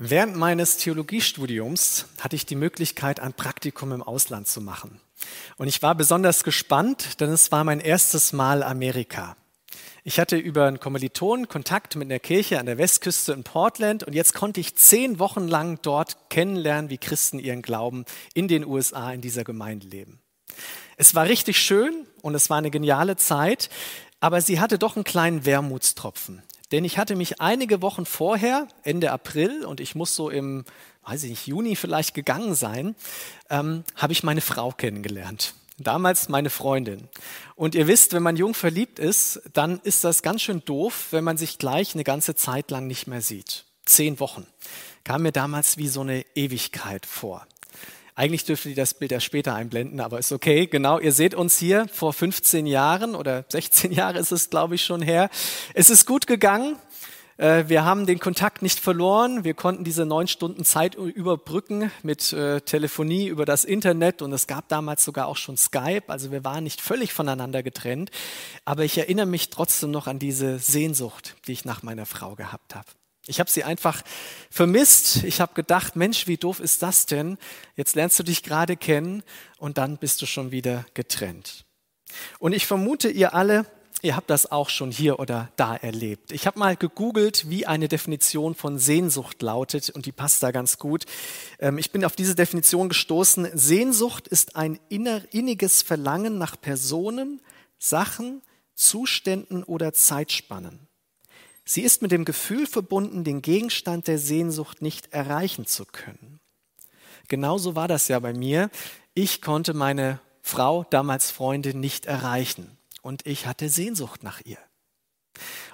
Während meines Theologiestudiums hatte ich die Möglichkeit, ein Praktikum im Ausland zu machen. Und ich war besonders gespannt, denn es war mein erstes Mal Amerika. Ich hatte über einen Kommiliton Kontakt mit einer Kirche an der Westküste in Portland und jetzt konnte ich zehn Wochen lang dort kennenlernen, wie Christen ihren Glauben in den USA in dieser Gemeinde leben. Es war richtig schön und es war eine geniale Zeit, aber sie hatte doch einen kleinen Wermutstropfen. Denn ich hatte mich einige Wochen vorher, Ende April, und ich muss so im, weiß ich nicht, Juni vielleicht gegangen sein, ähm, habe ich meine Frau kennengelernt. Damals meine Freundin. Und ihr wisst, wenn man jung verliebt ist, dann ist das ganz schön doof, wenn man sich gleich eine ganze Zeit lang nicht mehr sieht. Zehn Wochen. Kam mir damals wie so eine Ewigkeit vor. Eigentlich dürfte ihr das Bild ja später einblenden, aber ist okay. Genau, ihr seht uns hier vor 15 Jahren oder 16 Jahre ist es, glaube ich, schon her. Es ist gut gegangen. Äh, wir haben den Kontakt nicht verloren. Wir konnten diese neun Stunden Zeit überbrücken mit äh, Telefonie über das Internet und es gab damals sogar auch schon Skype. Also wir waren nicht völlig voneinander getrennt. Aber ich erinnere mich trotzdem noch an diese Sehnsucht, die ich nach meiner Frau gehabt habe. Ich habe sie einfach vermisst. Ich habe gedacht, Mensch, wie doof ist das denn? Jetzt lernst du dich gerade kennen und dann bist du schon wieder getrennt. Und ich vermute, ihr alle, ihr habt das auch schon hier oder da erlebt. Ich habe mal gegoogelt, wie eine Definition von Sehnsucht lautet und die passt da ganz gut. Ähm, ich bin auf diese Definition gestoßen. Sehnsucht ist ein inniges Verlangen nach Personen, Sachen, Zuständen oder Zeitspannen. Sie ist mit dem Gefühl verbunden, den Gegenstand der Sehnsucht nicht erreichen zu können. Genauso war das ja bei mir. Ich konnte meine Frau, damals Freundin, nicht erreichen und ich hatte Sehnsucht nach ihr.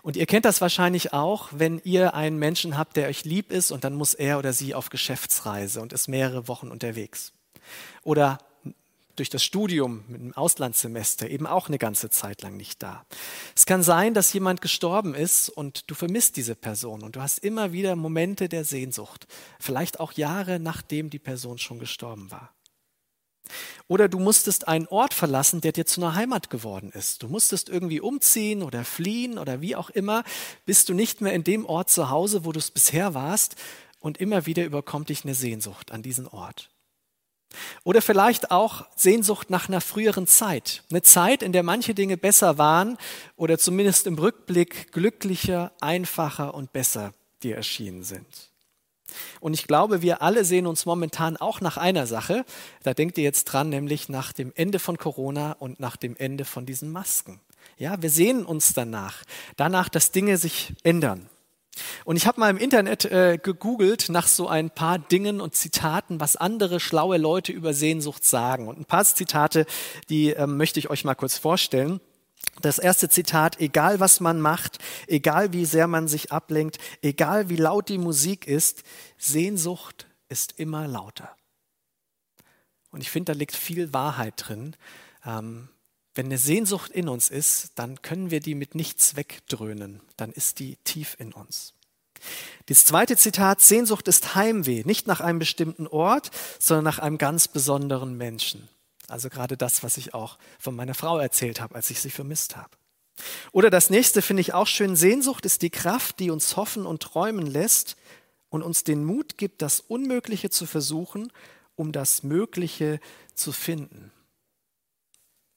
Und ihr kennt das wahrscheinlich auch, wenn ihr einen Menschen habt, der euch lieb ist und dann muss er oder sie auf Geschäftsreise und ist mehrere Wochen unterwegs. Oder durch das Studium mit einem Auslandssemester eben auch eine ganze Zeit lang nicht da. Es kann sein, dass jemand gestorben ist und du vermisst diese Person und du hast immer wieder Momente der Sehnsucht, vielleicht auch Jahre nachdem die Person schon gestorben war. Oder du musstest einen Ort verlassen, der dir zu einer Heimat geworden ist. Du musstest irgendwie umziehen oder fliehen oder wie auch immer, bist du nicht mehr in dem Ort zu Hause, wo du es bisher warst und immer wieder überkommt dich eine Sehnsucht an diesen Ort. Oder vielleicht auch Sehnsucht nach einer früheren Zeit. Eine Zeit, in der manche Dinge besser waren oder zumindest im Rückblick glücklicher, einfacher und besser dir erschienen sind. Und ich glaube, wir alle sehen uns momentan auch nach einer Sache. Da denkt ihr jetzt dran, nämlich nach dem Ende von Corona und nach dem Ende von diesen Masken. Ja, wir sehen uns danach. Danach, dass Dinge sich ändern. Und ich habe mal im Internet äh, gegoogelt nach so ein paar Dingen und Zitaten, was andere schlaue Leute über Sehnsucht sagen. Und ein paar Zitate, die äh, möchte ich euch mal kurz vorstellen. Das erste Zitat, egal was man macht, egal wie sehr man sich ablenkt, egal wie laut die Musik ist, Sehnsucht ist immer lauter. Und ich finde, da liegt viel Wahrheit drin. Ähm, wenn eine Sehnsucht in uns ist, dann können wir die mit nichts wegdröhnen. Dann ist die tief in uns. Das zweite Zitat, Sehnsucht ist Heimweh, nicht nach einem bestimmten Ort, sondern nach einem ganz besonderen Menschen. Also gerade das, was ich auch von meiner Frau erzählt habe, als ich sie vermisst habe. Oder das nächste finde ich auch schön, Sehnsucht ist die Kraft, die uns hoffen und träumen lässt und uns den Mut gibt, das Unmögliche zu versuchen, um das Mögliche zu finden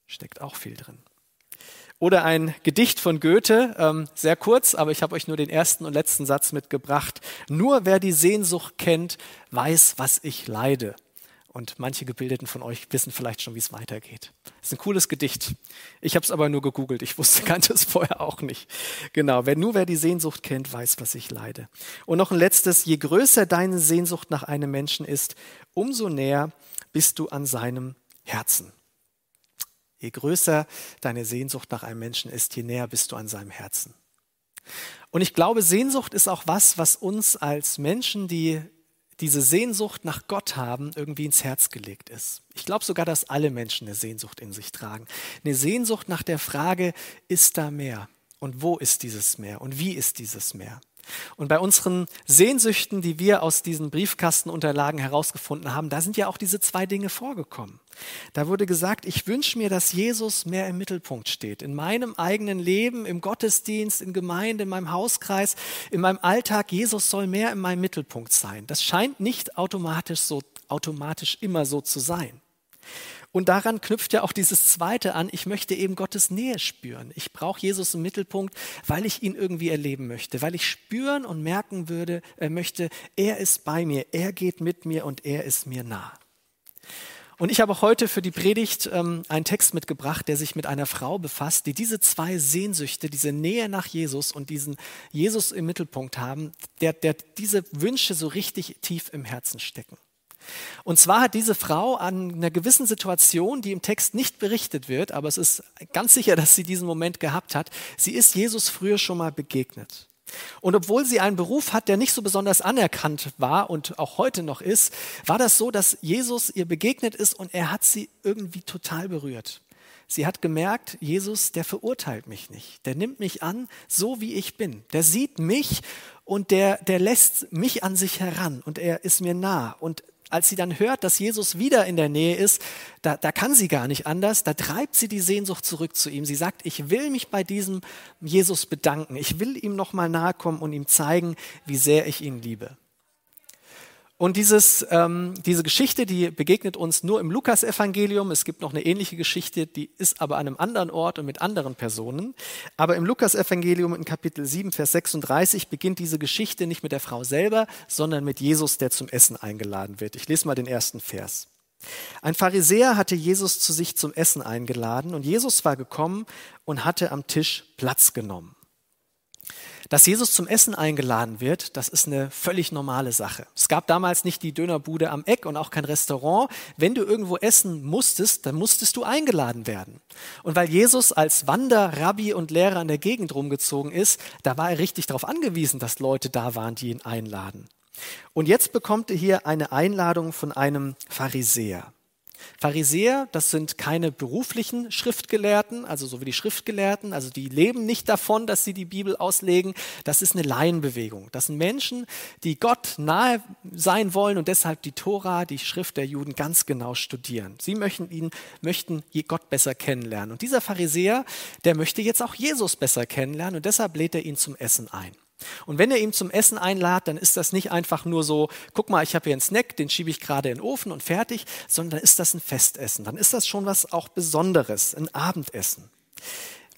steckt auch viel drin. Oder ein Gedicht von Goethe, ähm, sehr kurz, aber ich habe euch nur den ersten und letzten Satz mitgebracht. Nur wer die Sehnsucht kennt, weiß, was ich leide. Und manche Gebildeten von euch wissen vielleicht schon, wie es weitergeht. Das ist ein cooles Gedicht. Ich habe es aber nur gegoogelt. Ich wusste, kannte es vorher auch nicht. Genau, wer, nur wer die Sehnsucht kennt, weiß, was ich leide. Und noch ein letztes. Je größer deine Sehnsucht nach einem Menschen ist, umso näher bist du an seinem Herzen. Je größer deine Sehnsucht nach einem Menschen ist, je näher bist du an seinem Herzen. Und ich glaube, Sehnsucht ist auch was, was uns als Menschen, die diese Sehnsucht nach Gott haben, irgendwie ins Herz gelegt ist. Ich glaube sogar, dass alle Menschen eine Sehnsucht in sich tragen. Eine Sehnsucht nach der Frage, ist da mehr? Und wo ist dieses Meer? Und wie ist dieses Meer? Und bei unseren Sehnsüchten, die wir aus diesen Briefkastenunterlagen herausgefunden haben, da sind ja auch diese zwei Dinge vorgekommen. Da wurde gesagt, ich wünsche mir, dass Jesus mehr im Mittelpunkt steht. In meinem eigenen Leben, im Gottesdienst, in Gemeinde, in meinem Hauskreis, in meinem Alltag. Jesus soll mehr in meinem Mittelpunkt sein. Das scheint nicht automatisch so, automatisch immer so zu sein. Und daran knüpft ja auch dieses zweite an, ich möchte eben Gottes Nähe spüren. Ich brauche Jesus im Mittelpunkt, weil ich ihn irgendwie erleben möchte, weil ich spüren und merken würde, er möchte, er ist bei mir, er geht mit mir und er ist mir nah. Und ich habe heute für die Predigt ähm, einen Text mitgebracht, der sich mit einer Frau befasst, die diese zwei Sehnsüchte, diese Nähe nach Jesus und diesen Jesus im Mittelpunkt haben, der, der diese Wünsche so richtig tief im Herzen stecken. Und zwar hat diese Frau an einer gewissen Situation, die im Text nicht berichtet wird, aber es ist ganz sicher, dass sie diesen Moment gehabt hat, sie ist Jesus früher schon mal begegnet. Und obwohl sie einen Beruf hat, der nicht so besonders anerkannt war und auch heute noch ist, war das so, dass Jesus ihr begegnet ist und er hat sie irgendwie total berührt. Sie hat gemerkt, Jesus, der verurteilt mich nicht. Der nimmt mich an, so wie ich bin. Der sieht mich und der, der lässt mich an sich heran und er ist mir nah. Und als sie dann hört, dass Jesus wieder in der Nähe ist, da, da kann sie gar nicht anders, da treibt sie die Sehnsucht zurück zu ihm. Sie sagt, ich will mich bei diesem Jesus bedanken, ich will ihm nochmal nahe kommen und ihm zeigen, wie sehr ich ihn liebe. Und dieses, ähm, diese Geschichte, die begegnet uns nur im Lukasevangelium. Es gibt noch eine ähnliche Geschichte, die ist aber an einem anderen Ort und mit anderen Personen. Aber im Lukasevangelium in Kapitel 7, Vers 36 beginnt diese Geschichte nicht mit der Frau selber, sondern mit Jesus, der zum Essen eingeladen wird. Ich lese mal den ersten Vers. Ein Pharisäer hatte Jesus zu sich zum Essen eingeladen und Jesus war gekommen und hatte am Tisch Platz genommen. Dass Jesus zum Essen eingeladen wird, das ist eine völlig normale Sache. Es gab damals nicht die Dönerbude am Eck und auch kein Restaurant. Wenn du irgendwo essen musstest, dann musstest du eingeladen werden. Und weil Jesus als Wander, Rabbi und Lehrer in der Gegend rumgezogen ist, da war er richtig darauf angewiesen, dass Leute da waren, die ihn einladen. Und jetzt bekommt er hier eine Einladung von einem Pharisäer. Pharisäer, das sind keine beruflichen Schriftgelehrten, also so wie die Schriftgelehrten, also die leben nicht davon, dass sie die Bibel auslegen. Das ist eine Laienbewegung. Das sind Menschen, die Gott nahe sein wollen und deshalb die Tora, die Schrift der Juden ganz genau studieren. Sie möchten ihn, möchten Gott besser kennenlernen. Und dieser Pharisäer, der möchte jetzt auch Jesus besser kennenlernen und deshalb lädt er ihn zum Essen ein. Und wenn er ihn zum Essen einladet, dann ist das nicht einfach nur so, guck mal, ich habe hier einen Snack, den schiebe ich gerade in den Ofen und fertig, sondern dann ist das ein Festessen. Dann ist das schon was auch Besonderes, ein Abendessen.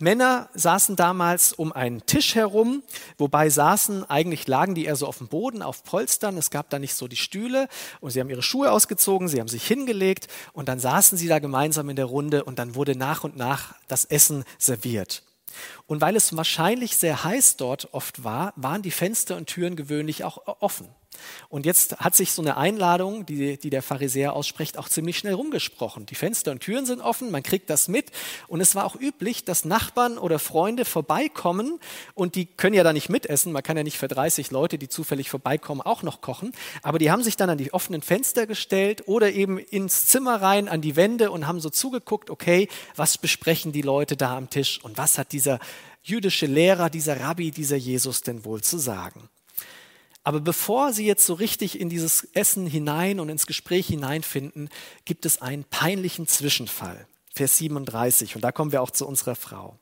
Männer saßen damals um einen Tisch herum, wobei saßen, eigentlich lagen die eher so auf dem Boden, auf Polstern. Es gab da nicht so die Stühle und sie haben ihre Schuhe ausgezogen, sie haben sich hingelegt und dann saßen sie da gemeinsam in der Runde und dann wurde nach und nach das Essen serviert. Und weil es wahrscheinlich sehr heiß dort oft war, waren die Fenster und Türen gewöhnlich auch offen. Und jetzt hat sich so eine Einladung, die, die der Pharisäer ausspricht, auch ziemlich schnell rumgesprochen. Die Fenster und Türen sind offen, man kriegt das mit. Und es war auch üblich, dass Nachbarn oder Freunde vorbeikommen und die können ja da nicht mitessen. Man kann ja nicht für 30 Leute, die zufällig vorbeikommen, auch noch kochen. Aber die haben sich dann an die offenen Fenster gestellt oder eben ins Zimmer rein, an die Wände und haben so zugeguckt, okay, was besprechen die Leute da am Tisch und was hat dieser jüdische Lehrer, dieser Rabbi, dieser Jesus denn wohl zu sagen? Aber bevor sie jetzt so richtig in dieses Essen hinein und ins Gespräch hineinfinden, gibt es einen peinlichen Zwischenfall. Vers 37. Und da kommen wir auch zu unserer Frau.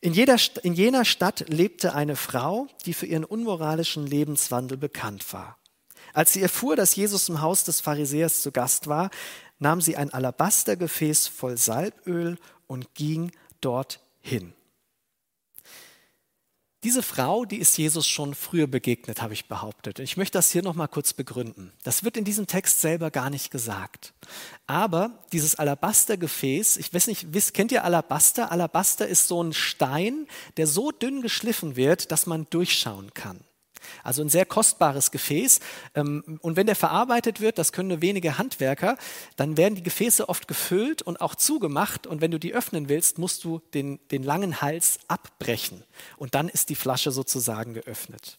In, jeder, in jener Stadt lebte eine Frau, die für ihren unmoralischen Lebenswandel bekannt war. Als sie erfuhr, dass Jesus im Haus des Pharisäers zu Gast war, nahm sie ein Alabastergefäß voll Salböl und ging dorthin. Diese Frau, die ist Jesus schon früher begegnet, habe ich behauptet. Ich möchte das hier nochmal kurz begründen. Das wird in diesem Text selber gar nicht gesagt. Aber dieses Alabastergefäß, ich weiß nicht, wisst, kennt ihr Alabaster? Alabaster ist so ein Stein, der so dünn geschliffen wird, dass man durchschauen kann. Also ein sehr kostbares Gefäß. Ähm, und wenn der verarbeitet wird, das können nur wenige Handwerker, dann werden die Gefäße oft gefüllt und auch zugemacht. Und wenn du die öffnen willst, musst du den, den langen Hals abbrechen. Und dann ist die Flasche sozusagen geöffnet.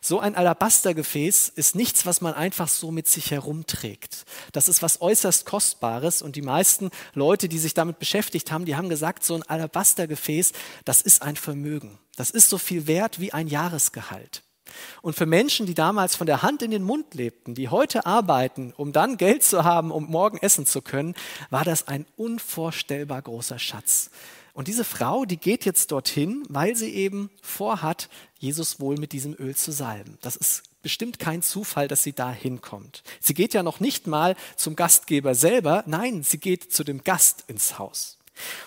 So ein Alabastergefäß ist nichts, was man einfach so mit sich herumträgt. Das ist was äußerst Kostbares und die meisten Leute, die sich damit beschäftigt haben, die haben gesagt, so ein Alabastergefäß, das ist ein Vermögen. Das ist so viel wert wie ein Jahresgehalt. Und für Menschen, die damals von der Hand in den Mund lebten, die heute arbeiten, um dann Geld zu haben, um morgen essen zu können, war das ein unvorstellbar großer Schatz. Und diese Frau, die geht jetzt dorthin, weil sie eben vorhat, Jesus wohl mit diesem Öl zu salben. Das ist bestimmt kein Zufall, dass sie da hinkommt. Sie geht ja noch nicht mal zum Gastgeber selber, nein, sie geht zu dem Gast ins Haus.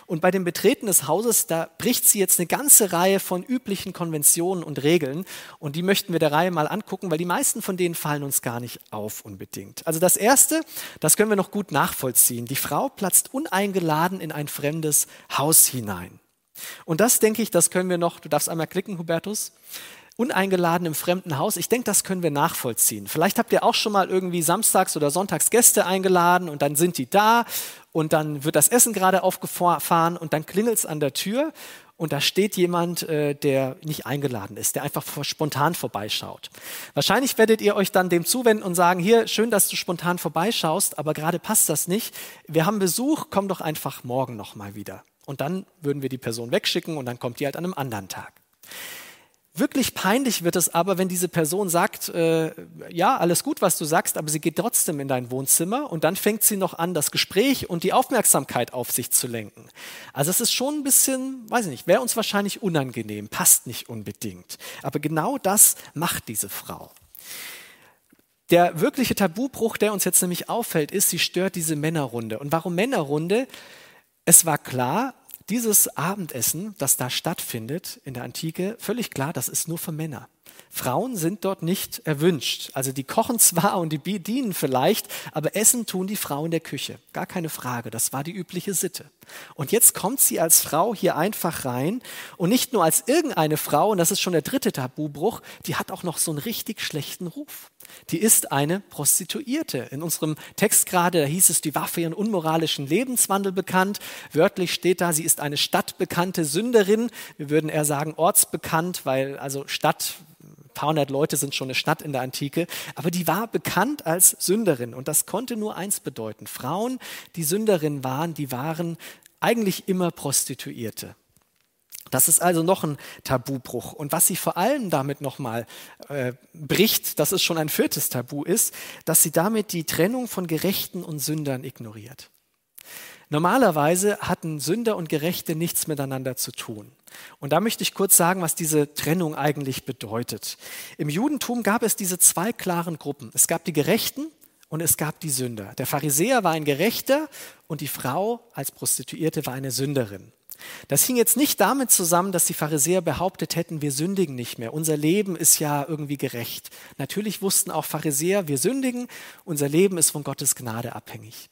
Und bei dem Betreten des Hauses, da bricht sie jetzt eine ganze Reihe von üblichen Konventionen und Regeln. Und die möchten wir der Reihe mal angucken, weil die meisten von denen fallen uns gar nicht auf unbedingt. Also das Erste, das können wir noch gut nachvollziehen. Die Frau platzt uneingeladen in ein fremdes Haus hinein. Und das denke ich, das können wir noch, du darfst einmal klicken, Hubertus uneingeladen im fremden Haus. Ich denke, das können wir nachvollziehen. Vielleicht habt ihr auch schon mal irgendwie samstags oder sonntags Gäste eingeladen und dann sind die da und dann wird das Essen gerade aufgefahren und dann klingelt es an der Tür und da steht jemand, äh, der nicht eingeladen ist, der einfach spontan vorbeischaut. Wahrscheinlich werdet ihr euch dann dem zuwenden und sagen, hier, schön, dass du spontan vorbeischaust, aber gerade passt das nicht. Wir haben Besuch, komm doch einfach morgen nochmal wieder. Und dann würden wir die Person wegschicken und dann kommt die halt an einem anderen Tag. Wirklich peinlich wird es aber, wenn diese Person sagt, äh, ja, alles gut, was du sagst, aber sie geht trotzdem in dein Wohnzimmer und dann fängt sie noch an, das Gespräch und die Aufmerksamkeit auf sich zu lenken. Also es ist schon ein bisschen, weiß ich nicht, wäre uns wahrscheinlich unangenehm, passt nicht unbedingt. Aber genau das macht diese Frau. Der wirkliche Tabubruch, der uns jetzt nämlich auffällt, ist, sie stört diese Männerrunde. Und warum Männerrunde? Es war klar, dieses Abendessen, das da stattfindet in der Antike, völlig klar, das ist nur für Männer. Frauen sind dort nicht erwünscht. Also die kochen zwar und die bedienen vielleicht, aber essen tun die Frauen in der Küche. Gar keine Frage, das war die übliche Sitte. Und jetzt kommt sie als Frau hier einfach rein und nicht nur als irgendeine Frau, und das ist schon der dritte Tabubruch, die hat auch noch so einen richtig schlechten Ruf. Die ist eine Prostituierte. In unserem Text gerade, da hieß es, die war für ihren unmoralischen Lebenswandel bekannt. Wörtlich steht da, sie ist eine stadtbekannte Sünderin. Wir würden eher sagen ortsbekannt, weil also Stadt paar hundert Leute sind schon eine Stadt in der Antike, aber die war bekannt als Sünderin und das konnte nur eins bedeuten. Frauen, die Sünderin waren, die waren eigentlich immer Prostituierte. Das ist also noch ein Tabubruch. Und was sie vor allem damit nochmal äh, bricht, dass es schon ein viertes Tabu ist, dass sie damit die Trennung von Gerechten und Sündern ignoriert. Normalerweise hatten Sünder und Gerechte nichts miteinander zu tun. Und da möchte ich kurz sagen, was diese Trennung eigentlich bedeutet. Im Judentum gab es diese zwei klaren Gruppen. Es gab die Gerechten und es gab die Sünder. Der Pharisäer war ein Gerechter und die Frau als Prostituierte war eine Sünderin. Das hing jetzt nicht damit zusammen, dass die Pharisäer behauptet hätten, wir sündigen nicht mehr. Unser Leben ist ja irgendwie gerecht. Natürlich wussten auch Pharisäer, wir sündigen, unser Leben ist von Gottes Gnade abhängig.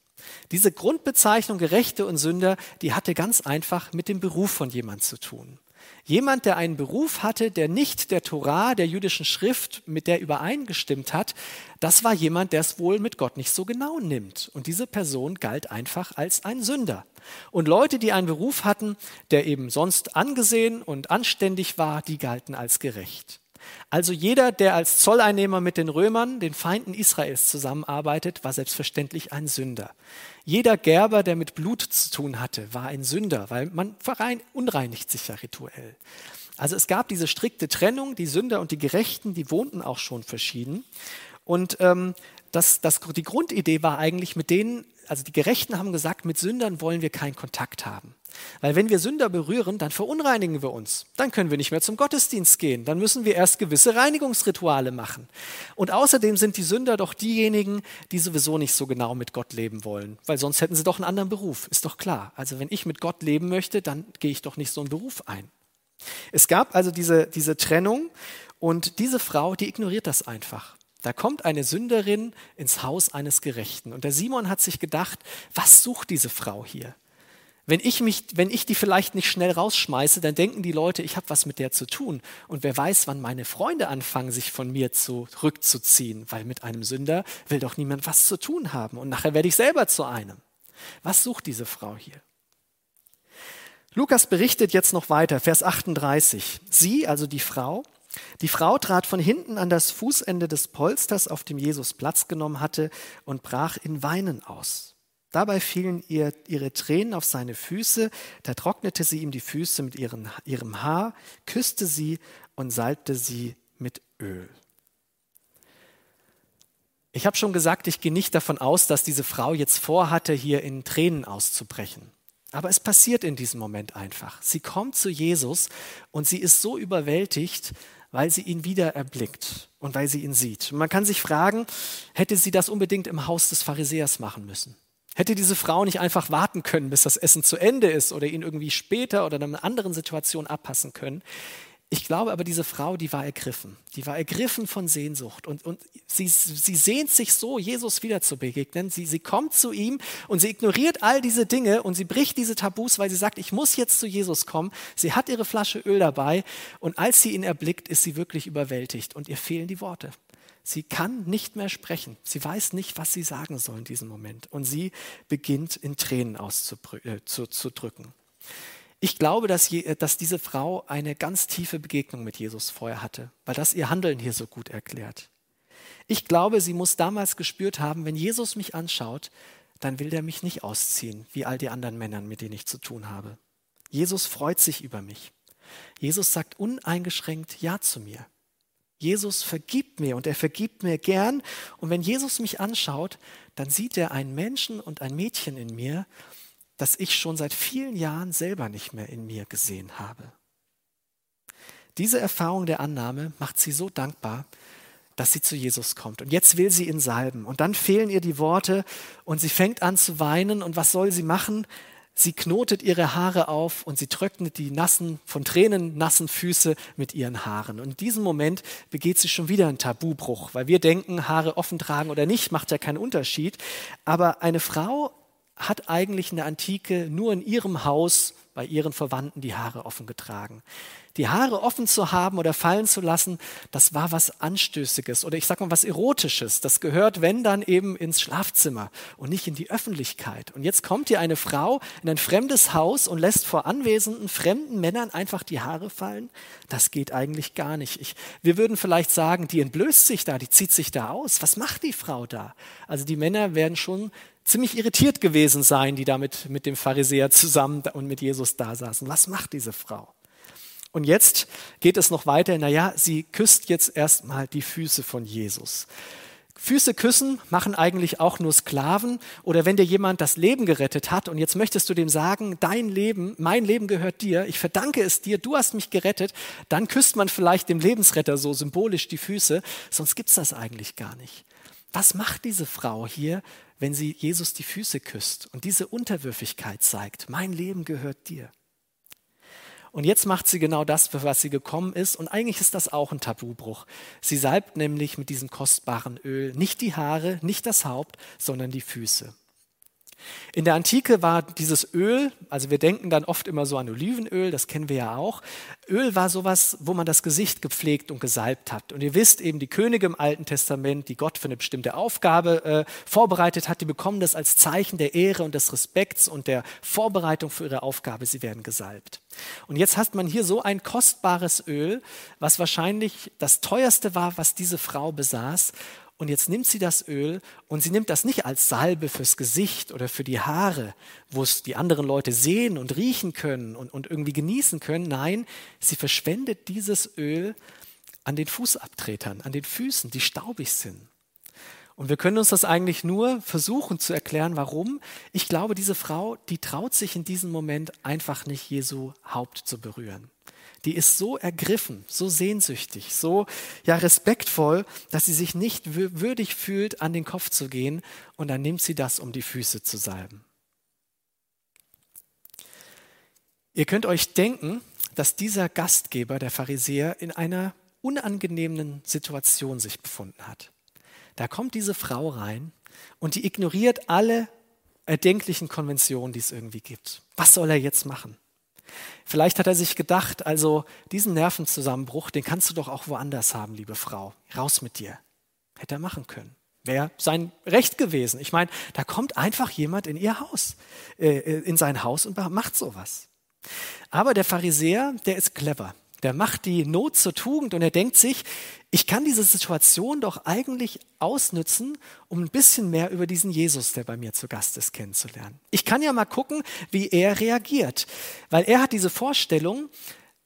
Diese Grundbezeichnung Gerechte und Sünder, die hatte ganz einfach mit dem Beruf von jemand zu tun. Jemand, der einen Beruf hatte, der nicht der Torah, der jüdischen Schrift, mit der übereingestimmt hat, das war jemand, der es wohl mit Gott nicht so genau nimmt. Und diese Person galt einfach als ein Sünder. Und Leute, die einen Beruf hatten, der eben sonst angesehen und anständig war, die galten als gerecht. Also jeder, der als Zolleinnehmer mit den Römern, den Feinden Israels, zusammenarbeitet, war selbstverständlich ein Sünder. Jeder Gerber, der mit Blut zu tun hatte, war ein Sünder, weil man unreinigt sich ja rituell. Also es gab diese strikte Trennung, die Sünder und die Gerechten, die wohnten auch schon verschieden. Und ähm, das, das, die Grundidee war eigentlich, mit denen also die Gerechten haben gesagt, mit Sündern wollen wir keinen Kontakt haben. Weil wenn wir Sünder berühren, dann verunreinigen wir uns. Dann können wir nicht mehr zum Gottesdienst gehen. Dann müssen wir erst gewisse Reinigungsrituale machen. Und außerdem sind die Sünder doch diejenigen, die sowieso nicht so genau mit Gott leben wollen. Weil sonst hätten sie doch einen anderen Beruf. Ist doch klar. Also wenn ich mit Gott leben möchte, dann gehe ich doch nicht so einen Beruf ein. Es gab also diese, diese Trennung und diese Frau, die ignoriert das einfach. Da kommt eine Sünderin ins Haus eines Gerechten. Und der Simon hat sich gedacht, was sucht diese Frau hier? Wenn ich, mich, wenn ich die vielleicht nicht schnell rausschmeiße, dann denken die Leute, ich habe was mit der zu tun. Und wer weiß, wann meine Freunde anfangen, sich von mir zurückzuziehen, weil mit einem Sünder will doch niemand was zu tun haben. Und nachher werde ich selber zu einem. Was sucht diese Frau hier? Lukas berichtet jetzt noch weiter, Vers 38. Sie, also die Frau, Die Frau trat von hinten an das Fußende des Polsters, auf dem Jesus Platz genommen hatte, und brach in Weinen aus. Dabei fielen ihr ihre Tränen auf seine Füße, da trocknete sie ihm die Füße mit ihren, ihrem Haar, küsste sie und salbte sie mit Öl. Ich habe schon gesagt, ich gehe nicht davon aus, dass diese Frau jetzt vorhatte, hier in Tränen auszubrechen. Aber es passiert in diesem Moment einfach. Sie kommt zu Jesus und sie ist so überwältigt, weil sie ihn wieder erblickt und weil sie ihn sieht. Man kann sich fragen, hätte sie das unbedingt im Haus des Pharisäers machen müssen? Hätte diese Frau nicht einfach warten können, bis das Essen zu Ende ist oder ihn irgendwie später oder in einer anderen Situation abpassen können? Ich glaube aber, diese Frau, die war ergriffen. Die war ergriffen von Sehnsucht. Und, und sie, sie sehnt sich so, Jesus wieder zu begegnen. Sie, sie kommt zu ihm und sie ignoriert all diese Dinge und sie bricht diese Tabus, weil sie sagt, ich muss jetzt zu Jesus kommen. Sie hat ihre Flasche Öl dabei und als sie ihn erblickt, ist sie wirklich überwältigt und ihr fehlen die Worte. Sie kann nicht mehr sprechen. Sie weiß nicht, was sie sagen soll in diesem Moment. Und sie beginnt in Tränen auszudrücken. Äh, ich glaube, dass, je, dass diese Frau eine ganz tiefe Begegnung mit Jesus vorher hatte, weil das ihr Handeln hier so gut erklärt. Ich glaube, sie muss damals gespürt haben, wenn Jesus mich anschaut, dann will der mich nicht ausziehen, wie all die anderen Männer, mit denen ich zu tun habe. Jesus freut sich über mich. Jesus sagt uneingeschränkt Ja zu mir. Jesus vergibt mir und er vergibt mir gern. Und wenn Jesus mich anschaut, dann sieht er einen Menschen und ein Mädchen in mir, das ich schon seit vielen Jahren selber nicht mehr in mir gesehen habe. Diese Erfahrung der Annahme macht sie so dankbar, dass sie zu Jesus kommt. Und jetzt will sie ihn salben. Und dann fehlen ihr die Worte und sie fängt an zu weinen. Und was soll sie machen? Sie knotet ihre Haare auf und sie trocknet die nassen, von Tränen nassen Füße mit ihren Haaren. Und in diesem Moment begeht sie schon wieder einen Tabubruch, weil wir denken, Haare offen tragen oder nicht, macht ja keinen Unterschied. Aber eine Frau hat eigentlich in der Antike nur in ihrem Haus bei ihren Verwandten die Haare offen getragen. Die Haare offen zu haben oder fallen zu lassen, das war was Anstößiges oder ich sag mal was Erotisches. Das gehört, wenn dann eben ins Schlafzimmer und nicht in die Öffentlichkeit. Und jetzt kommt hier eine Frau in ein fremdes Haus und lässt vor anwesenden fremden Männern einfach die Haare fallen. Das geht eigentlich gar nicht. Ich, wir würden vielleicht sagen, die entblößt sich da, die zieht sich da aus. Was macht die Frau da? Also die Männer werden schon ziemlich irritiert gewesen sein, die da mit, mit dem Pharisäer zusammen und mit Jesus da saßen. Was macht diese Frau? Und jetzt geht es noch weiter. Naja, sie küsst jetzt erstmal die Füße von Jesus. Füße küssen machen eigentlich auch nur Sklaven oder wenn dir jemand das Leben gerettet hat und jetzt möchtest du dem sagen, dein Leben, mein Leben gehört dir, ich verdanke es dir, du hast mich gerettet, dann küsst man vielleicht dem Lebensretter so symbolisch die Füße, sonst gibt's das eigentlich gar nicht. Was macht diese Frau hier wenn sie Jesus die Füße küsst und diese Unterwürfigkeit zeigt. Mein Leben gehört dir. Und jetzt macht sie genau das, für was sie gekommen ist. Und eigentlich ist das auch ein Tabubruch. Sie salbt nämlich mit diesem kostbaren Öl nicht die Haare, nicht das Haupt, sondern die Füße. In der Antike war dieses Öl, also wir denken dann oft immer so an Olivenöl, das kennen wir ja auch. Öl war sowas, wo man das Gesicht gepflegt und gesalbt hat. Und ihr wisst eben, die Könige im Alten Testament, die Gott für eine bestimmte Aufgabe äh, vorbereitet hat, die bekommen das als Zeichen der Ehre und des Respekts und der Vorbereitung für ihre Aufgabe. Sie werden gesalbt. Und jetzt hat man hier so ein kostbares Öl, was wahrscheinlich das teuerste war, was diese Frau besaß. Und jetzt nimmt sie das Öl und sie nimmt das nicht als Salbe fürs Gesicht oder für die Haare, wo es die anderen Leute sehen und riechen können und, und irgendwie genießen können. Nein, sie verschwendet dieses Öl an den Fußabtretern, an den Füßen, die staubig sind. Und wir können uns das eigentlich nur versuchen zu erklären, warum. Ich glaube, diese Frau, die traut sich in diesem Moment einfach nicht Jesu Haupt zu berühren die ist so ergriffen, so sehnsüchtig, so ja respektvoll, dass sie sich nicht würdig fühlt, an den Kopf zu gehen und dann nimmt sie das, um die Füße zu salben. Ihr könnt euch denken, dass dieser Gastgeber, der Pharisäer, in einer unangenehmen Situation sich befunden hat. Da kommt diese Frau rein und die ignoriert alle erdenklichen Konventionen, die es irgendwie gibt. Was soll er jetzt machen? Vielleicht hat er sich gedacht, also diesen Nervenzusammenbruch, den kannst du doch auch woanders haben, liebe Frau. Raus mit dir. Hätte er machen können. Wäre sein Recht gewesen. Ich meine, da kommt einfach jemand in ihr Haus, äh, in sein Haus und macht sowas. Aber der Pharisäer, der ist clever. Der macht die Not zur Tugend und er denkt sich, ich kann diese Situation doch eigentlich ausnützen, um ein bisschen mehr über diesen Jesus, der bei mir zu Gast ist, kennenzulernen. Ich kann ja mal gucken, wie er reagiert, weil er hat diese Vorstellung,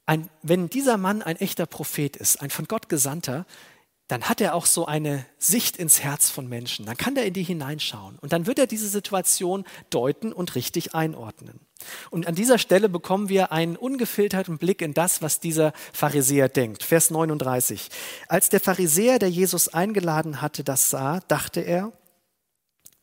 ein, wenn dieser Mann ein echter Prophet ist, ein von Gott Gesandter, dann hat er auch so eine Sicht ins Herz von Menschen. Dann kann er in die hineinschauen und dann wird er diese Situation deuten und richtig einordnen. Und an dieser Stelle bekommen wir einen ungefilterten Blick in das, was dieser Pharisäer denkt. Vers 39. Als der Pharisäer, der Jesus eingeladen hatte, das sah, dachte er,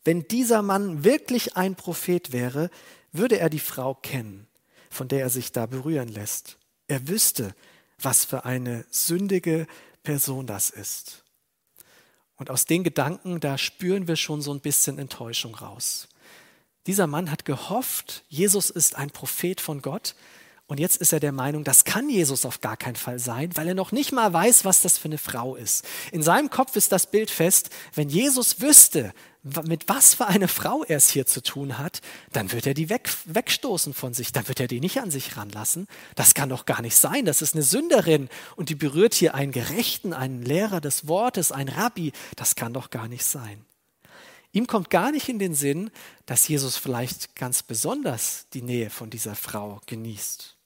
wenn dieser Mann wirklich ein Prophet wäre, würde er die Frau kennen, von der er sich da berühren lässt. Er wüsste, was für eine sündige Person das ist. Und aus den Gedanken, da spüren wir schon so ein bisschen Enttäuschung raus. Dieser Mann hat gehofft, Jesus ist ein Prophet von Gott. Und jetzt ist er der Meinung, das kann Jesus auf gar keinen Fall sein, weil er noch nicht mal weiß, was das für eine Frau ist. In seinem Kopf ist das Bild fest, wenn Jesus wüsste, mit was für eine Frau er es hier zu tun hat, dann wird er die weg, wegstoßen von sich, dann wird er die nicht an sich ranlassen. Das kann doch gar nicht sein, das ist eine Sünderin und die berührt hier einen Gerechten, einen Lehrer des Wortes, einen Rabbi, das kann doch gar nicht sein. Ihm kommt gar nicht in den Sinn, dass Jesus vielleicht ganz besonders die Nähe von dieser Frau genießt.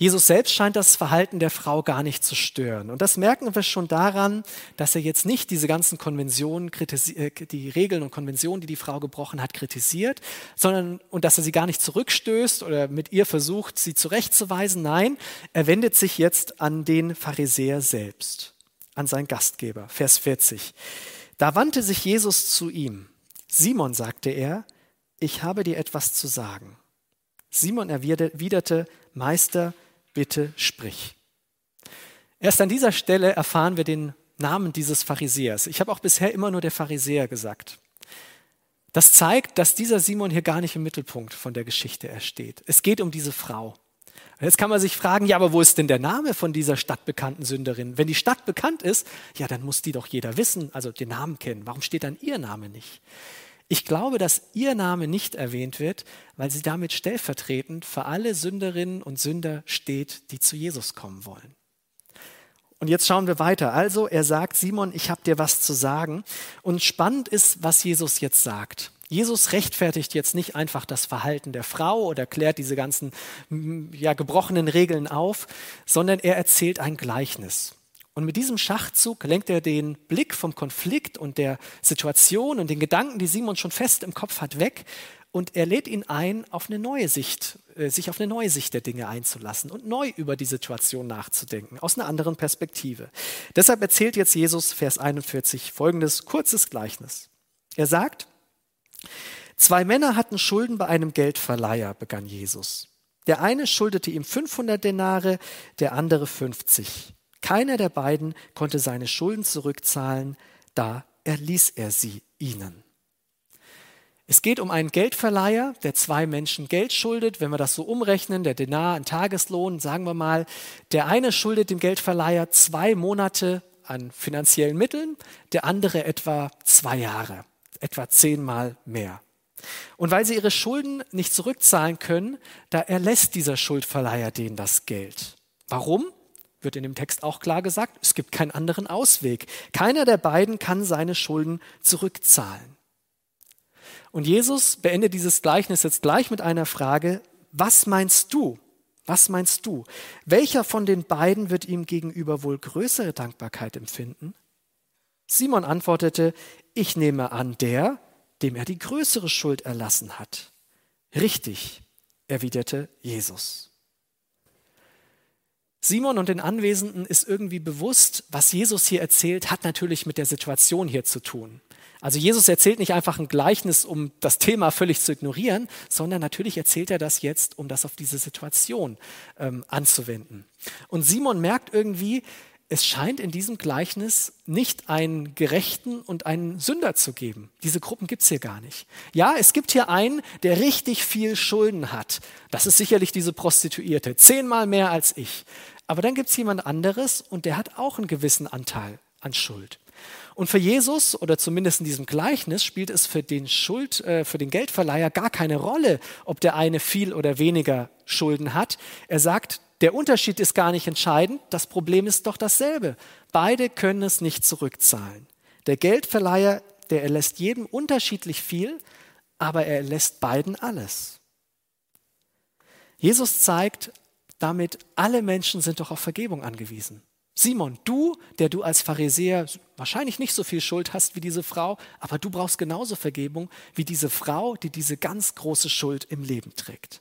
Jesus selbst scheint das Verhalten der Frau gar nicht zu stören. Und das merken wir schon daran, dass er jetzt nicht diese ganzen Konventionen, äh, die Regeln und Konventionen, die die Frau gebrochen hat, kritisiert, sondern und dass er sie gar nicht zurückstößt oder mit ihr versucht, sie zurechtzuweisen. Nein, er wendet sich jetzt an den Pharisäer selbst, an seinen Gastgeber. Vers 40. Da wandte sich Jesus zu ihm. Simon, sagte er, ich habe dir etwas zu sagen. Simon erwiderte, Meister, bitte sprich. Erst an dieser Stelle erfahren wir den Namen dieses Pharisäers. Ich habe auch bisher immer nur der Pharisäer gesagt. Das zeigt, dass dieser Simon hier gar nicht im Mittelpunkt von der Geschichte steht. Es geht um diese Frau. Jetzt kann man sich fragen, ja, aber wo ist denn der Name von dieser stadtbekannten Sünderin? Wenn die Stadt bekannt ist, ja, dann muss die doch jeder wissen, also den Namen kennen. Warum steht dann ihr Name nicht? Ich glaube, dass ihr Name nicht erwähnt wird, weil sie damit stellvertretend für alle Sünderinnen und Sünder steht, die zu Jesus kommen wollen. Und jetzt schauen wir weiter. Also, er sagt, Simon, ich habe dir was zu sagen. Und spannend ist, was Jesus jetzt sagt. Jesus rechtfertigt jetzt nicht einfach das Verhalten der Frau oder klärt diese ganzen ja, gebrochenen Regeln auf, sondern er erzählt ein Gleichnis. Und mit diesem Schachzug lenkt er den Blick vom Konflikt und der Situation und den Gedanken, die Simon schon fest im Kopf hat, weg. Und er lädt ihn ein, auf eine neue Sicht, äh, sich auf eine neue Sicht der Dinge einzulassen und neu über die Situation nachzudenken, aus einer anderen Perspektive. Deshalb erzählt jetzt Jesus, Vers 41, folgendes kurzes Gleichnis. Er sagt, zwei Männer hatten Schulden bei einem Geldverleiher, begann Jesus. Der eine schuldete ihm 500 Denare, der andere 50. Keiner der beiden konnte seine Schulden zurückzahlen, da erließ er sie ihnen. Es geht um einen Geldverleiher, der zwei Menschen Geld schuldet. Wenn wir das so umrechnen, der Denar, ein Tageslohn, sagen wir mal, der eine schuldet dem Geldverleiher zwei Monate an finanziellen Mitteln, der andere etwa zwei Jahre, etwa zehnmal mehr. Und weil sie ihre Schulden nicht zurückzahlen können, da erlässt dieser Schuldverleiher denen das Geld. Warum? wird in dem Text auch klar gesagt, es gibt keinen anderen Ausweg. Keiner der beiden kann seine Schulden zurückzahlen. Und Jesus beendet dieses Gleichnis jetzt gleich mit einer Frage, was meinst du? Was meinst du? Welcher von den beiden wird ihm gegenüber wohl größere Dankbarkeit empfinden? Simon antwortete, ich nehme an, der, dem er die größere Schuld erlassen hat. Richtig, erwiderte Jesus. Simon und den Anwesenden ist irgendwie bewusst, was Jesus hier erzählt, hat natürlich mit der Situation hier zu tun. Also Jesus erzählt nicht einfach ein Gleichnis, um das Thema völlig zu ignorieren, sondern natürlich erzählt er das jetzt, um das auf diese Situation ähm, anzuwenden. Und Simon merkt irgendwie, es scheint in diesem Gleichnis nicht einen Gerechten und einen Sünder zu geben. Diese Gruppen gibt es hier gar nicht. Ja, es gibt hier einen, der richtig viel Schulden hat. Das ist sicherlich diese Prostituierte, zehnmal mehr als ich. Aber dann gibt es jemand anderes und der hat auch einen gewissen Anteil an Schuld. Und für Jesus, oder zumindest in diesem Gleichnis, spielt es für den Schuld, äh, für den Geldverleiher gar keine Rolle, ob der eine viel oder weniger Schulden hat. Er sagt, der Unterschied ist gar nicht entscheidend, das Problem ist doch dasselbe. Beide können es nicht zurückzahlen. Der Geldverleiher, der erlässt jedem unterschiedlich viel, aber er erlässt beiden alles. Jesus zeigt damit, alle Menschen sind doch auf Vergebung angewiesen. Simon, du, der du als Pharisäer wahrscheinlich nicht so viel Schuld hast wie diese Frau, aber du brauchst genauso Vergebung wie diese Frau, die diese ganz große Schuld im Leben trägt.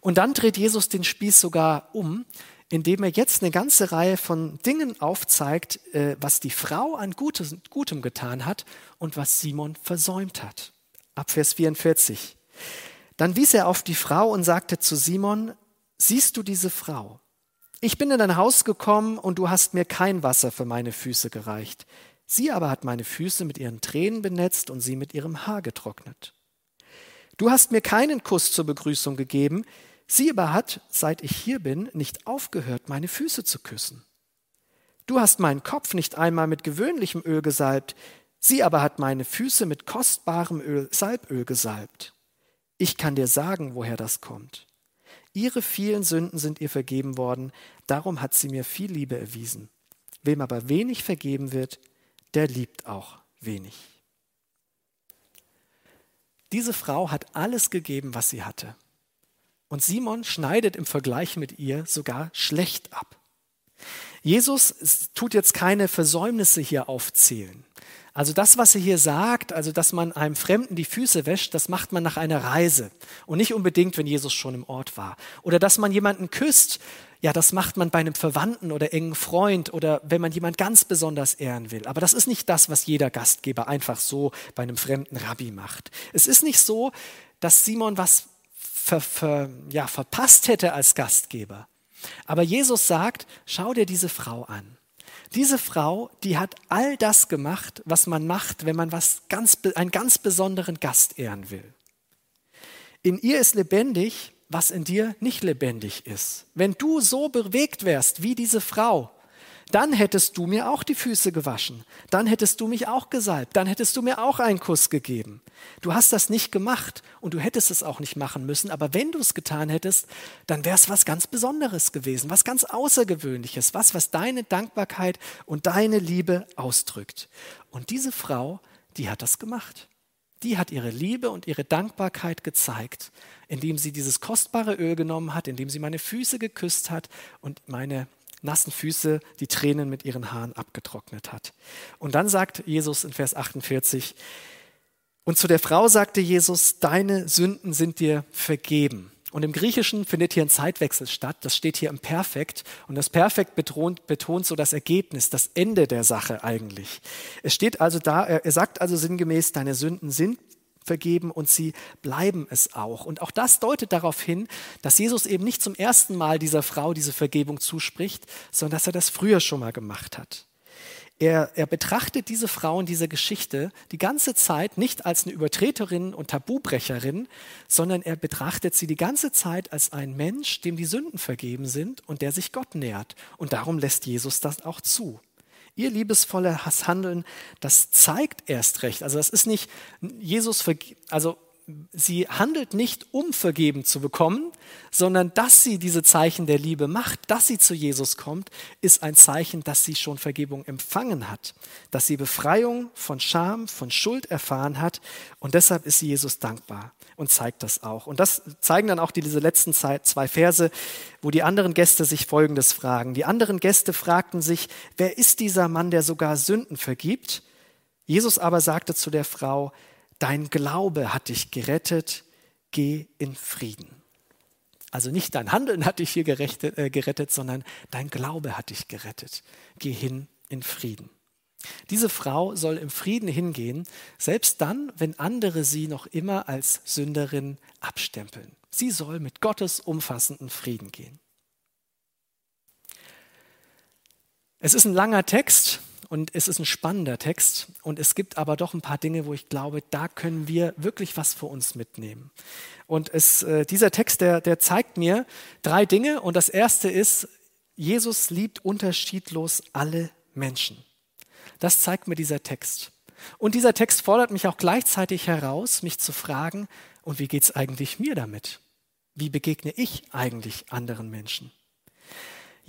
Und dann dreht Jesus den Spieß sogar um, indem er jetzt eine ganze Reihe von Dingen aufzeigt, äh, was die Frau an Gutes, Gutem getan hat und was Simon versäumt hat. Ab Vers 44. Dann wies er auf die Frau und sagte zu Simon, siehst du diese Frau? Ich bin in dein Haus gekommen und du hast mir kein Wasser für meine Füße gereicht. Sie aber hat meine Füße mit ihren Tränen benetzt und sie mit ihrem Haar getrocknet. Du hast mir keinen Kuss zur Begrüßung gegeben, sie aber hat, seit ich hier bin, nicht aufgehört, meine Füße zu küssen. Du hast meinen Kopf nicht einmal mit gewöhnlichem Öl gesalbt, sie aber hat meine Füße mit kostbarem Öl, Salböl gesalbt. Ich kann dir sagen, woher das kommt. Ihre vielen Sünden sind ihr vergeben worden, darum hat sie mir viel Liebe erwiesen. Wem aber wenig vergeben wird, der liebt auch wenig. Diese Frau hat alles gegeben, was sie hatte. Und Simon schneidet im Vergleich mit ihr sogar schlecht ab. Jesus tut jetzt keine Versäumnisse hier aufzählen. Also das, was er hier sagt, also dass man einem Fremden die Füße wäscht, das macht man nach einer Reise und nicht unbedingt, wenn Jesus schon im Ort war. Oder dass man jemanden küsst, ja, das macht man bei einem Verwandten oder engen Freund oder wenn man jemand ganz besonders ehren will. Aber das ist nicht das, was jeder Gastgeber einfach so bei einem fremden Rabbi macht. Es ist nicht so, dass Simon was ver, ver, ja, verpasst hätte als Gastgeber. Aber Jesus sagt, schau dir diese Frau an. Diese Frau, die hat all das gemacht, was man macht, wenn man was ganz, einen ganz besonderen Gast ehren will. In ihr ist lebendig, was in dir nicht lebendig ist. Wenn du so bewegt wärst wie diese Frau, dann hättest du mir auch die Füße gewaschen, dann hättest du mich auch gesalbt, dann hättest du mir auch einen Kuss gegeben. Du hast das nicht gemacht und du hättest es auch nicht machen müssen, aber wenn du es getan hättest, dann wäre es was ganz Besonderes gewesen, was ganz Außergewöhnliches, was, was deine Dankbarkeit und deine Liebe ausdrückt. Und diese Frau, die hat das gemacht. Die hat ihre Liebe und ihre Dankbarkeit gezeigt, indem sie dieses kostbare Öl genommen hat, indem sie meine Füße geküsst hat und meine nassen Füße die Tränen mit ihren Haaren abgetrocknet hat. Und dann sagt Jesus in Vers 48, und zu der Frau sagte Jesus, deine Sünden sind dir vergeben. Und im Griechischen findet hier ein Zeitwechsel statt. Das steht hier im Perfekt. Und das Perfekt betont, betont so das Ergebnis, das Ende der Sache eigentlich. Es steht also da, er sagt also sinngemäß, deine Sünden sind vergeben und sie bleiben es auch. Und auch das deutet darauf hin, dass Jesus eben nicht zum ersten Mal dieser Frau diese Vergebung zuspricht, sondern dass er das früher schon mal gemacht hat. Er, er betrachtet diese Frau in dieser Geschichte die ganze Zeit nicht als eine Übertreterin und Tabubrecherin, sondern er betrachtet sie die ganze Zeit als ein Mensch, dem die Sünden vergeben sind und der sich Gott nähert. Und darum lässt Jesus das auch zu. Ihr liebesvolles Handeln, das zeigt erst recht. Also das ist nicht Jesus, also sie handelt nicht, um vergeben zu bekommen, sondern dass sie diese Zeichen der Liebe macht, dass sie zu Jesus kommt, ist ein Zeichen, dass sie schon Vergebung empfangen hat, dass sie Befreiung von Scham, von Schuld erfahren hat und deshalb ist sie Jesus dankbar und zeigt das auch. Und das zeigen dann auch diese letzten zwei Verse, wo die anderen Gäste sich Folgendes fragen. Die anderen Gäste fragten sich, wer ist dieser Mann, der sogar Sünden vergibt? Jesus aber sagte zu der Frau, dein Glaube hat dich gerettet, geh in Frieden. Also nicht dein Handeln hat dich hier gerettet, äh, gerettet, sondern dein Glaube hat dich gerettet. Geh hin in Frieden. Diese Frau soll im Frieden hingehen, selbst dann, wenn andere sie noch immer als Sünderin abstempeln. Sie soll mit Gottes umfassenden Frieden gehen. Es ist ein langer Text, und es ist ein spannender Text und es gibt aber doch ein paar Dinge, wo ich glaube, da können wir wirklich was für uns mitnehmen. Und es, äh, dieser Text, der, der zeigt mir drei Dinge und das erste ist, Jesus liebt unterschiedlos alle Menschen. Das zeigt mir dieser Text. Und dieser Text fordert mich auch gleichzeitig heraus, mich zu fragen, und wie geht es eigentlich mir damit? Wie begegne ich eigentlich anderen Menschen?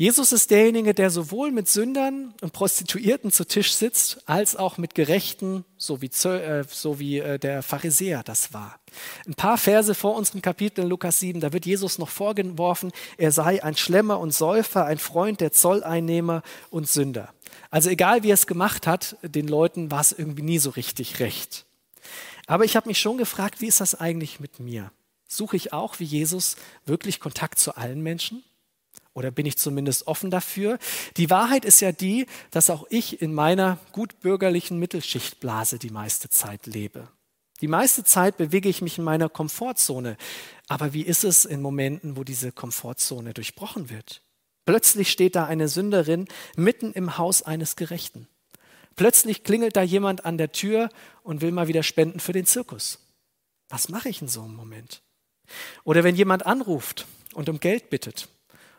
Jesus ist derjenige, der sowohl mit Sündern und Prostituierten zu Tisch sitzt, als auch mit Gerechten, so wie, äh, so wie äh, der Pharisäer das war. Ein paar Verse vor unserem Kapitel in Lukas 7, da wird Jesus noch vorgeworfen, er sei ein Schlemmer und Säufer, ein Freund der Zolleinnehmer und Sünder. Also egal wie er es gemacht hat, den Leuten war es irgendwie nie so richtig recht. Aber ich habe mich schon gefragt, wie ist das eigentlich mit mir? Suche ich auch wie Jesus wirklich Kontakt zu allen Menschen? Oder bin ich zumindest offen dafür? Die Wahrheit ist ja die, dass auch ich in meiner gutbürgerlichen Mittelschichtblase die meiste Zeit lebe. Die meiste Zeit bewege ich mich in meiner Komfortzone. Aber wie ist es in Momenten, wo diese Komfortzone durchbrochen wird? Plötzlich steht da eine Sünderin mitten im Haus eines Gerechten. Plötzlich klingelt da jemand an der Tür und will mal wieder spenden für den Zirkus. Was mache ich in so einem Moment? Oder wenn jemand anruft und um Geld bittet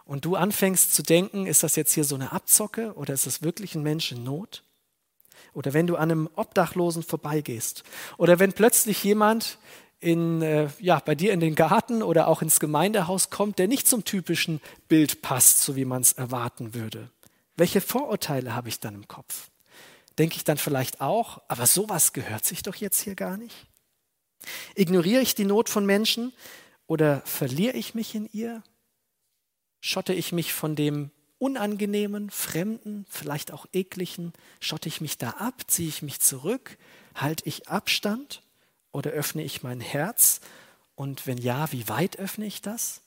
und du anfängst zu denken, ist das jetzt hier so eine Abzocke oder ist das wirklich ein Mensch in Not? Oder wenn du an einem Obdachlosen vorbeigehst oder wenn plötzlich jemand in, äh, ja, bei dir in den Garten oder auch ins Gemeindehaus kommt, der nicht zum typischen Bild passt, so wie man es erwarten würde. Welche Vorurteile habe ich dann im Kopf? Denke ich dann vielleicht auch, aber sowas gehört sich doch jetzt hier gar nicht? Ignoriere ich die Not von Menschen oder verliere ich mich in ihr? Schotte ich mich von dem Unangenehmen, Fremden, vielleicht auch Ekligen, schotte ich mich da ab, ziehe ich mich zurück, halte ich Abstand oder öffne ich mein Herz? Und wenn ja, wie weit öffne ich das?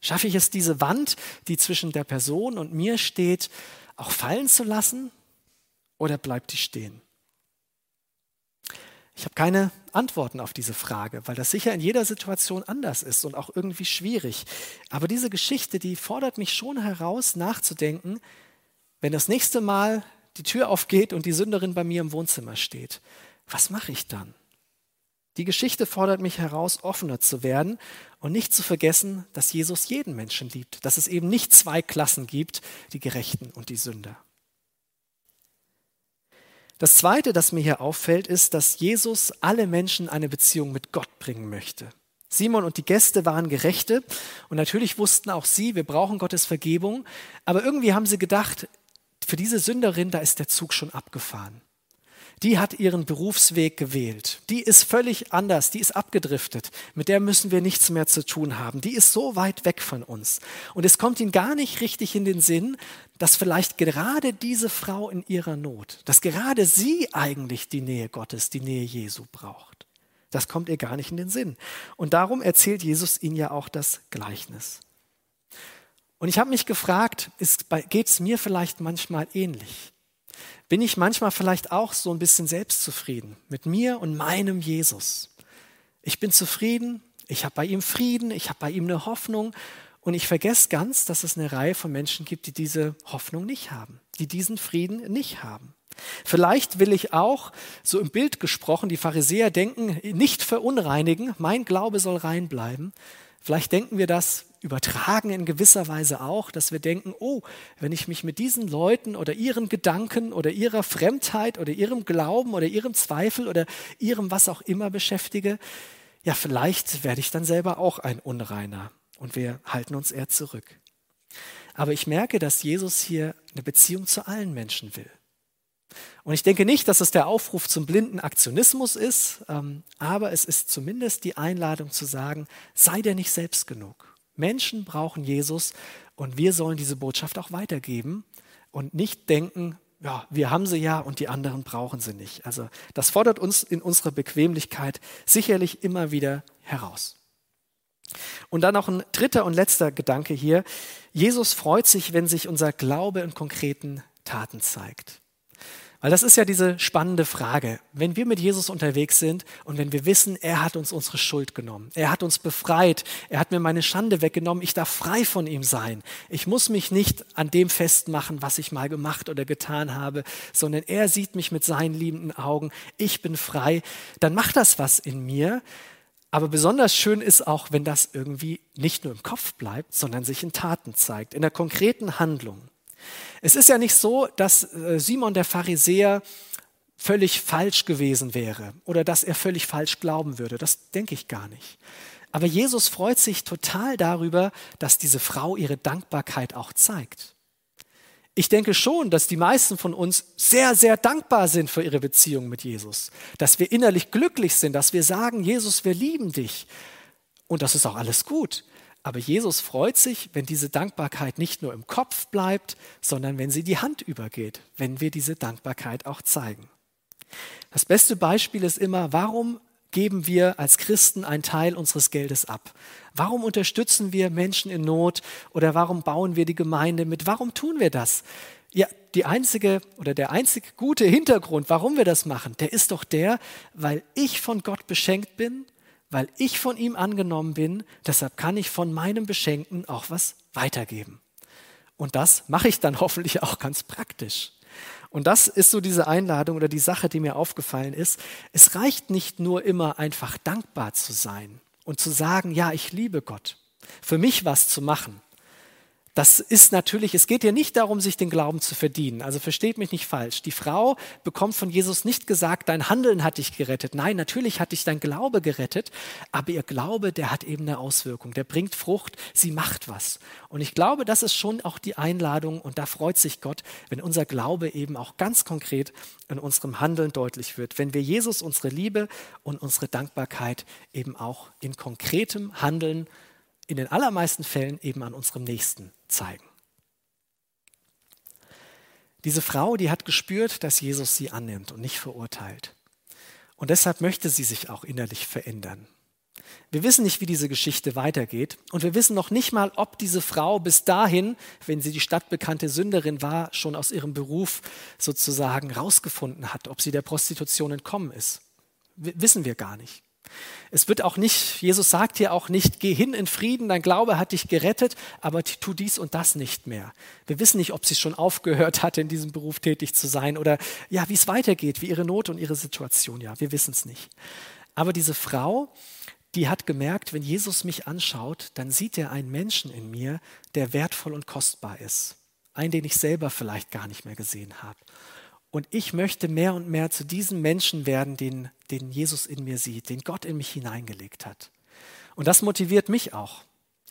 Schaffe ich es, diese Wand, die zwischen der Person und mir steht, auch fallen zu lassen oder bleibt die stehen? Ich habe keine Antworten auf diese Frage, weil das sicher in jeder Situation anders ist und auch irgendwie schwierig. Aber diese Geschichte, die fordert mich schon heraus, nachzudenken, wenn das nächste Mal die Tür aufgeht und die Sünderin bei mir im Wohnzimmer steht, was mache ich dann? Die Geschichte fordert mich heraus, offener zu werden und nicht zu vergessen, dass Jesus jeden Menschen liebt, dass es eben nicht zwei Klassen gibt, die Gerechten und die Sünder. Das Zweite, das mir hier auffällt, ist, dass Jesus alle Menschen eine Beziehung mit Gott bringen möchte. Simon und die Gäste waren Gerechte und natürlich wussten auch sie, wir brauchen Gottes Vergebung, aber irgendwie haben sie gedacht, für diese Sünderin, da ist der Zug schon abgefahren die hat ihren Berufsweg gewählt. Die ist völlig anders, die ist abgedriftet. Mit der müssen wir nichts mehr zu tun haben. Die ist so weit weg von uns. Und es kommt ihnen gar nicht richtig in den Sinn, dass vielleicht gerade diese Frau in ihrer Not, dass gerade sie eigentlich die Nähe Gottes, die Nähe Jesu braucht. Das kommt ihr gar nicht in den Sinn. Und darum erzählt Jesus ihnen ja auch das Gleichnis. Und ich habe mich gefragt, geht es mir vielleicht manchmal ähnlich? bin ich manchmal vielleicht auch so ein bisschen selbstzufrieden mit mir und meinem Jesus. Ich bin zufrieden, ich habe bei ihm Frieden, ich habe bei ihm eine Hoffnung und ich vergesse ganz, dass es eine Reihe von Menschen gibt, die diese Hoffnung nicht haben, die diesen Frieden nicht haben. Vielleicht will ich auch, so im Bild gesprochen, die Pharisäer denken, nicht verunreinigen, mein Glaube soll rein bleiben. Vielleicht denken wir das übertragen in gewisser Weise auch, dass wir denken, oh, wenn ich mich mit diesen Leuten oder ihren Gedanken oder ihrer Fremdheit oder ihrem Glauben oder ihrem Zweifel oder ihrem was auch immer beschäftige, ja, vielleicht werde ich dann selber auch ein Unreiner und wir halten uns eher zurück. Aber ich merke, dass Jesus hier eine Beziehung zu allen Menschen will. Und ich denke nicht, dass es der Aufruf zum blinden Aktionismus ist, ähm, aber es ist zumindest die Einladung zu sagen, sei dir nicht selbst genug. Menschen brauchen Jesus und wir sollen diese Botschaft auch weitergeben und nicht denken, ja, wir haben sie ja und die anderen brauchen sie nicht. Also das fordert uns in unserer Bequemlichkeit sicherlich immer wieder heraus. Und dann noch ein dritter und letzter Gedanke hier. Jesus freut sich, wenn sich unser Glaube in konkreten Taten zeigt. Weil das ist ja diese spannende Frage. Wenn wir mit Jesus unterwegs sind und wenn wir wissen, er hat uns unsere Schuld genommen, er hat uns befreit, er hat mir meine Schande weggenommen, ich darf frei von ihm sein. Ich muss mich nicht an dem festmachen, was ich mal gemacht oder getan habe, sondern er sieht mich mit seinen liebenden Augen, ich bin frei, dann macht das was in mir. Aber besonders schön ist auch, wenn das irgendwie nicht nur im Kopf bleibt, sondern sich in Taten zeigt, in der konkreten Handlung. Es ist ja nicht so, dass äh, Simon der Pharisäer völlig falsch gewesen wäre oder dass er völlig falsch glauben würde. Das denke ich gar nicht. Aber Jesus freut sich total darüber, dass diese Frau ihre Dankbarkeit auch zeigt. Ich denke schon, dass die meisten von uns sehr, sehr dankbar sind für ihre Beziehung mit Jesus. Dass wir innerlich glücklich sind, dass wir sagen, Jesus, wir lieben dich. Und das ist auch alles gut. Aber Jesus freut sich, wenn diese Dankbarkeit nicht nur im Kopf bleibt, sondern wenn sie die Hand übergeht, wenn wir diese Dankbarkeit auch zeigen. Das beste Beispiel ist immer, warum geben wir als Christen einen Teil unseres Geldes ab? Warum unterstützen wir Menschen in Not oder warum bauen wir die Gemeinde mit? Warum tun wir das? Ja, die einzige oder der einzige gute Hintergrund, warum wir das machen, der ist doch der, weil ich von Gott beschenkt bin weil ich von ihm angenommen bin, deshalb kann ich von meinem Beschenkten auch was weitergeben. Und das mache ich dann hoffentlich auch ganz praktisch. Und das ist so diese Einladung oder die Sache, die mir aufgefallen ist. Es reicht nicht nur immer einfach dankbar zu sein und zu sagen, ja, ich liebe Gott, für mich was zu machen. Das ist natürlich, es geht hier nicht darum, sich den Glauben zu verdienen. Also versteht mich nicht falsch. Die Frau bekommt von Jesus nicht gesagt, dein Handeln hat dich gerettet. Nein, natürlich hat dich dein Glaube gerettet, aber ihr Glaube, der hat eben eine Auswirkung. Der bringt Frucht, sie macht was. Und ich glaube, das ist schon auch die Einladung und da freut sich Gott, wenn unser Glaube eben auch ganz konkret in unserem Handeln deutlich wird. Wenn wir Jesus unsere Liebe und unsere Dankbarkeit eben auch in konkretem Handeln in den allermeisten Fällen eben an unserem Nächsten zeigen. Diese Frau, die hat gespürt, dass Jesus sie annimmt und nicht verurteilt. Und deshalb möchte sie sich auch innerlich verändern. Wir wissen nicht, wie diese Geschichte weitergeht und wir wissen noch nicht mal, ob diese Frau bis dahin, wenn sie die stadtbekannte Sünderin war, schon aus ihrem Beruf sozusagen rausgefunden hat, ob sie der Prostitution entkommen ist. W wissen wir gar nicht. Es wird auch nicht, Jesus sagt hier auch nicht, geh hin in Frieden, dein Glaube hat dich gerettet, aber tu dies und das nicht mehr. Wir wissen nicht, ob sie schon aufgehört hat, in diesem Beruf tätig zu sein oder ja, wie es weitergeht, wie ihre Not und ihre Situation, ja, wir wissen es nicht. Aber diese Frau, die hat gemerkt, wenn Jesus mich anschaut, dann sieht er einen Menschen in mir, der wertvoll und kostbar ist. Einen, den ich selber vielleicht gar nicht mehr gesehen habe. Und ich möchte mehr und mehr zu diesem Menschen werden, den, den Jesus in mir sieht, den Gott in mich hineingelegt hat. Und das motiviert mich auch,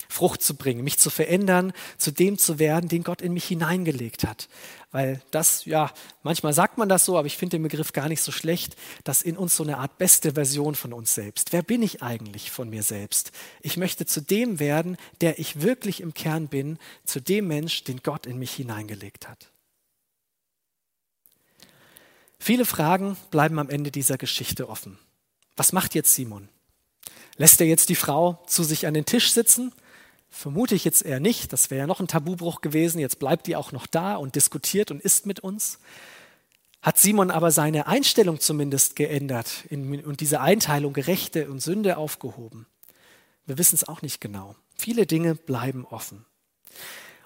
Frucht zu bringen, mich zu verändern, zu dem zu werden, den Gott in mich hineingelegt hat. Weil das, ja, manchmal sagt man das so, aber ich finde den Begriff gar nicht so schlecht, dass in uns so eine Art beste Version von uns selbst. Wer bin ich eigentlich von mir selbst? Ich möchte zu dem werden, der ich wirklich im Kern bin, zu dem Mensch, den Gott in mich hineingelegt hat. Viele Fragen bleiben am Ende dieser Geschichte offen. Was macht jetzt Simon? Lässt er jetzt die Frau zu sich an den Tisch sitzen? Vermute ich jetzt eher nicht. Das wäre ja noch ein Tabubruch gewesen. Jetzt bleibt die auch noch da und diskutiert und isst mit uns. Hat Simon aber seine Einstellung zumindest geändert und diese Einteilung Gerechte und Sünde aufgehoben? Wir wissen es auch nicht genau. Viele Dinge bleiben offen.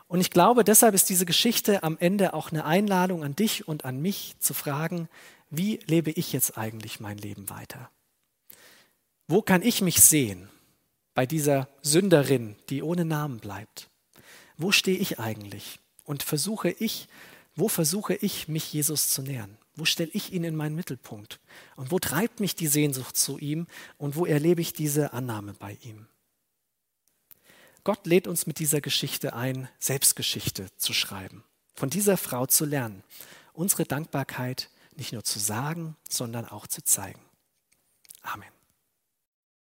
Und ich glaube, deshalb ist diese Geschichte am Ende auch eine Einladung an dich und an mich zu fragen, wie lebe ich jetzt eigentlich mein Leben weiter? Wo kann ich mich sehen bei dieser Sünderin, die ohne Namen bleibt? Wo stehe ich eigentlich? Und versuche ich, wo versuche ich, mich Jesus zu nähern? Wo stelle ich ihn in meinen Mittelpunkt? Und wo treibt mich die Sehnsucht zu ihm? Und wo erlebe ich diese Annahme bei ihm? Gott lädt uns mit dieser Geschichte ein, Selbstgeschichte zu schreiben, von dieser Frau zu lernen, unsere Dankbarkeit nicht nur zu sagen, sondern auch zu zeigen. Amen.